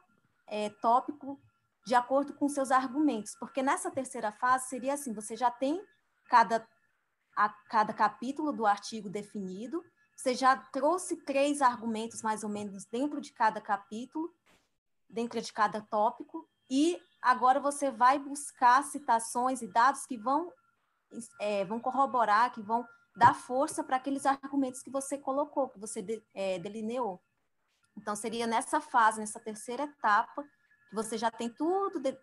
é, tópico de acordo com seus argumentos. Porque nessa terceira fase seria assim, você já tem cada, a, cada capítulo do artigo definido, você já trouxe três argumentos mais ou menos dentro de cada capítulo, dentro de cada tópico, e agora você vai buscar citações e dados que vão, é, vão corroborar, que vão dar força para aqueles argumentos que você colocou, que você de, é, delineou. Então, seria nessa fase, nessa terceira etapa, que você já tem tudo de,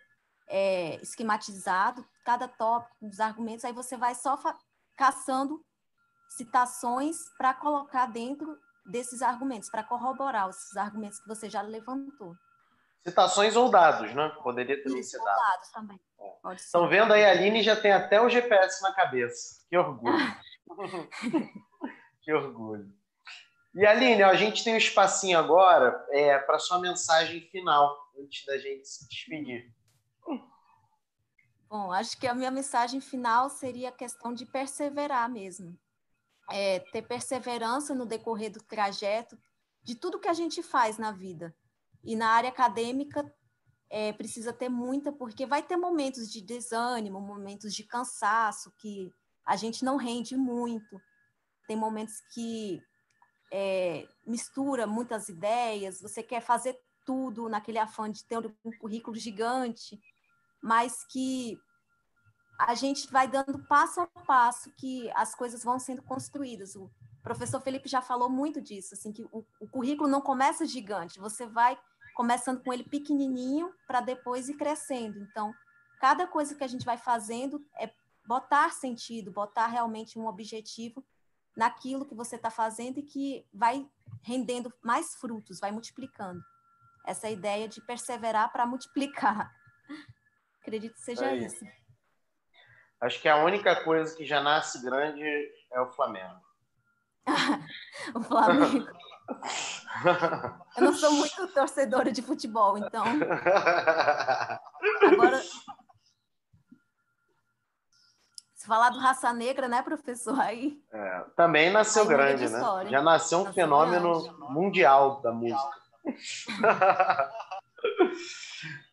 é, esquematizado, cada tópico, os argumentos, aí você vai só caçando citações para colocar dentro desses argumentos, para corroborar esses argumentos que você já levantou. Citações ou dados, né? Poderia também ser dados. dados também. É. Estão vendo aí, a Aline já tem até o GPS na cabeça. Que orgulho. (laughs) (laughs) que orgulho. E Aline, a gente tem um espacinho agora é, para sua mensagem final, antes da gente se despedir. Bom, acho que a minha mensagem final seria a questão de perseverar mesmo. É, ter perseverança no decorrer do trajeto de tudo que a gente faz na vida. E na área acadêmica é, precisa ter muita, porque vai ter momentos de desânimo, momentos de cansaço, que a gente não rende muito. Tem momentos que é, mistura muitas ideias, você quer fazer tudo naquele afã de ter um currículo gigante, mas que a gente vai dando passo a passo que as coisas vão sendo construídas. O professor Felipe já falou muito disso, assim que o, o currículo não começa gigante, você vai começando com ele pequenininho para depois ir crescendo. Então, cada coisa que a gente vai fazendo é botar sentido, botar realmente um objetivo naquilo que você está fazendo e que vai rendendo mais frutos, vai multiplicando. Essa ideia de perseverar para multiplicar. (laughs) Acredito que seja Aí. isso. Acho que a única coisa que já nasce grande é o Flamengo. (laughs) o Flamengo. (laughs) Eu não sou muito torcedora de futebol, então. Agora. Falar do Raça Negra, né, professor? (laughs) Aí. É, também nasceu Aí grande, né? Já nasceu um nasceu fenômeno grande. mundial da música. (laughs)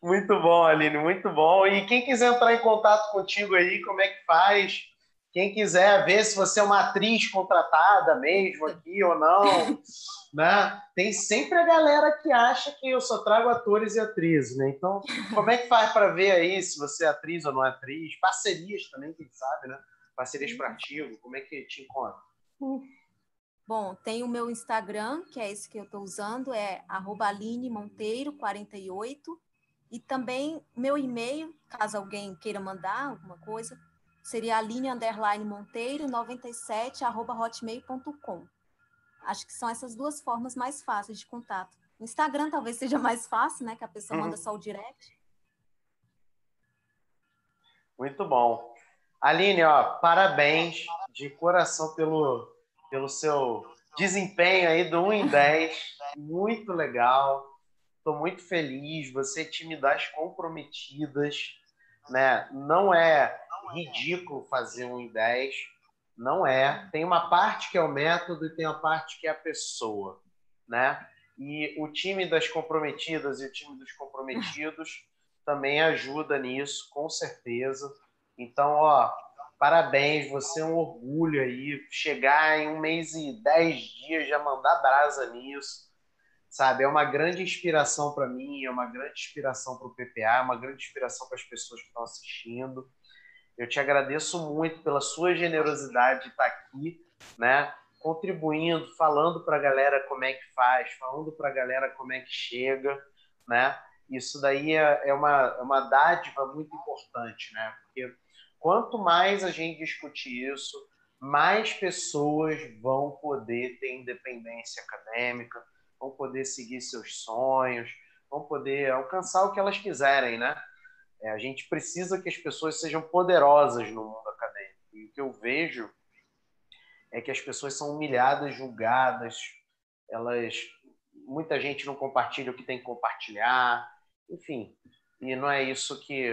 muito bom, Aline, muito bom. E quem quiser entrar em contato contigo aí, como é que faz? Quem quiser ver se você é uma atriz contratada mesmo aqui ou não, (laughs) né? Tem sempre a galera que acha que eu só trago atores e atrizes, né? Então, como é que faz para ver aí se você é atriz ou não é atriz? Parcerias também, quem sabe, né? Parcerias para artigo, como é que te encontra? Bom, tem o meu Instagram, que é esse que eu estou usando, é alinemonteiro48. E também meu e-mail, caso alguém queira mandar alguma coisa, seria aline underline monteiro 97 arroba hotmail.com. Acho que são essas duas formas mais fáceis de contato. O Instagram talvez seja mais fácil, né? Que a pessoa uhum. manda só o direct. Muito bom. Aline, ó, parabéns de coração pelo, pelo seu desempenho aí do 1 em 10. Muito legal. Estou muito feliz. Você é time das comprometidas. Né? Não é ridículo fazer um em 10. Não é. Tem uma parte que é o método e tem uma parte que é a pessoa. Né? E o time das comprometidas e o time dos comprometidos (laughs) também ajuda nisso, com certeza. Então, ó, parabéns, você é um orgulho aí. Chegar em um mês e dez dias já mandar brasa nisso, sabe? É uma grande inspiração para mim, é uma grande inspiração para o PPA, é uma grande inspiração para as pessoas que estão assistindo. Eu te agradeço muito pela sua generosidade de estar aqui, né? Contribuindo, falando para a galera como é que faz, falando para a galera como é que chega, né? Isso daí é, é uma, é uma dádiva muito importante, né? Porque Quanto mais a gente discutir isso, mais pessoas vão poder ter independência acadêmica, vão poder seguir seus sonhos, vão poder alcançar o que elas quiserem, né? É, a gente precisa que as pessoas sejam poderosas no mundo acadêmico. E o que eu vejo é que as pessoas são humilhadas, julgadas, elas muita gente não compartilha o que tem que compartilhar, enfim. E não é isso que,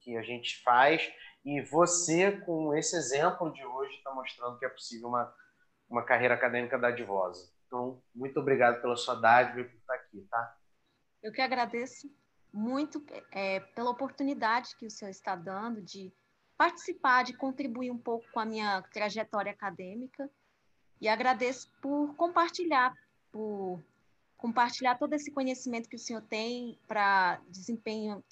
que a gente faz. E você, com esse exemplo de hoje, está mostrando que é possível uma, uma carreira acadêmica dadivosa. Então, muito obrigado pela sua dádiva e por estar aqui, tá? Eu que agradeço muito é, pela oportunidade que o senhor está dando de participar, de contribuir um pouco com a minha trajetória acadêmica e agradeço por compartilhar, por compartilhar todo esse conhecimento que o senhor tem para desempenho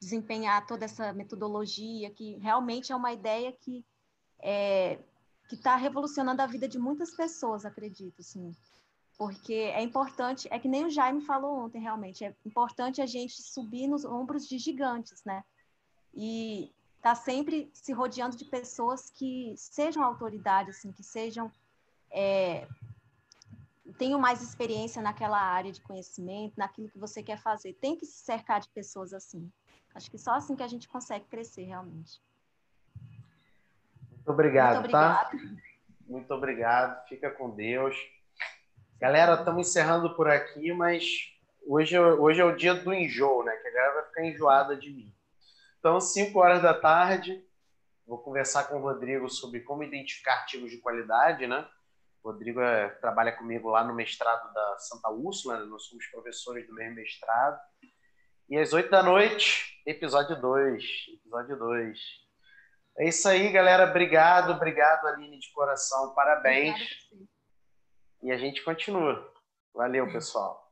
desempenhar toda essa metodologia, que realmente é uma ideia que é, que está revolucionando a vida de muitas pessoas, acredito, sim. Porque é importante, é que nem o Jaime falou ontem, realmente, é importante a gente subir nos ombros de gigantes, né? E tá sempre se rodeando de pessoas que sejam autoridade, assim, que sejam é, tenham mais experiência naquela área de conhecimento, naquilo que você quer fazer. Tem que se cercar de pessoas assim. Acho que só assim que a gente consegue crescer realmente. Muito obrigado, Muito tá? Muito obrigado. Fica com Deus. Galera, estamos encerrando por aqui, mas hoje, hoje é o dia do enjoo, né? Que a galera vai ficar enjoada de mim. Então, 5 horas da tarde, vou conversar com o Rodrigo sobre como identificar artigos de qualidade, né? O Rodrigo é, trabalha comigo lá no mestrado da Santa Úrsula, né? nós somos professores do mesmo mestrado. E às 8 da noite, episódio 2. Episódio 2. É isso aí, galera. Obrigado, obrigado, Aline, de coração. Parabéns. E a gente continua. Valeu, pessoal.